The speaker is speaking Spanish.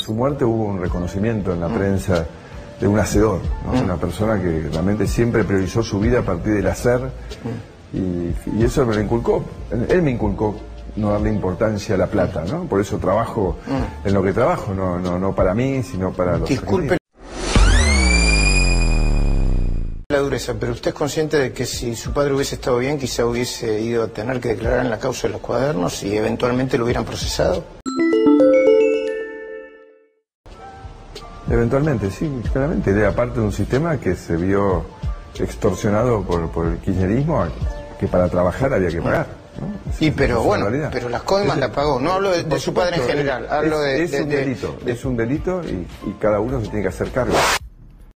su muerte hubo un reconocimiento en la prensa de un hacedor, ¿no? una persona que realmente siempre priorizó su vida a partir del hacer y, eso me lo inculcó, él me inculcó no darle importancia a la plata, ¿no? Por eso trabajo en lo que trabajo, no, no, no para mí, sino para los Disculpe la dureza, pero usted es consciente de que si su padre hubiese estado bien, quizá hubiese ido a tener que declarar en la causa de los cuadernos y eventualmente lo hubieran procesado. Eventualmente, sí, claramente. Era parte de un sistema que se vio extorsionado por, por el kirchnerismo, que para trabajar había que pagar. ¿no? Y es- pero es bueno, realidad. pero las coimas Es- la pagó. No hablo de, su padre en general, es- hablo de... es de- un de- delito, de- es un delito y, y cada uno se tiene que hacer cargo.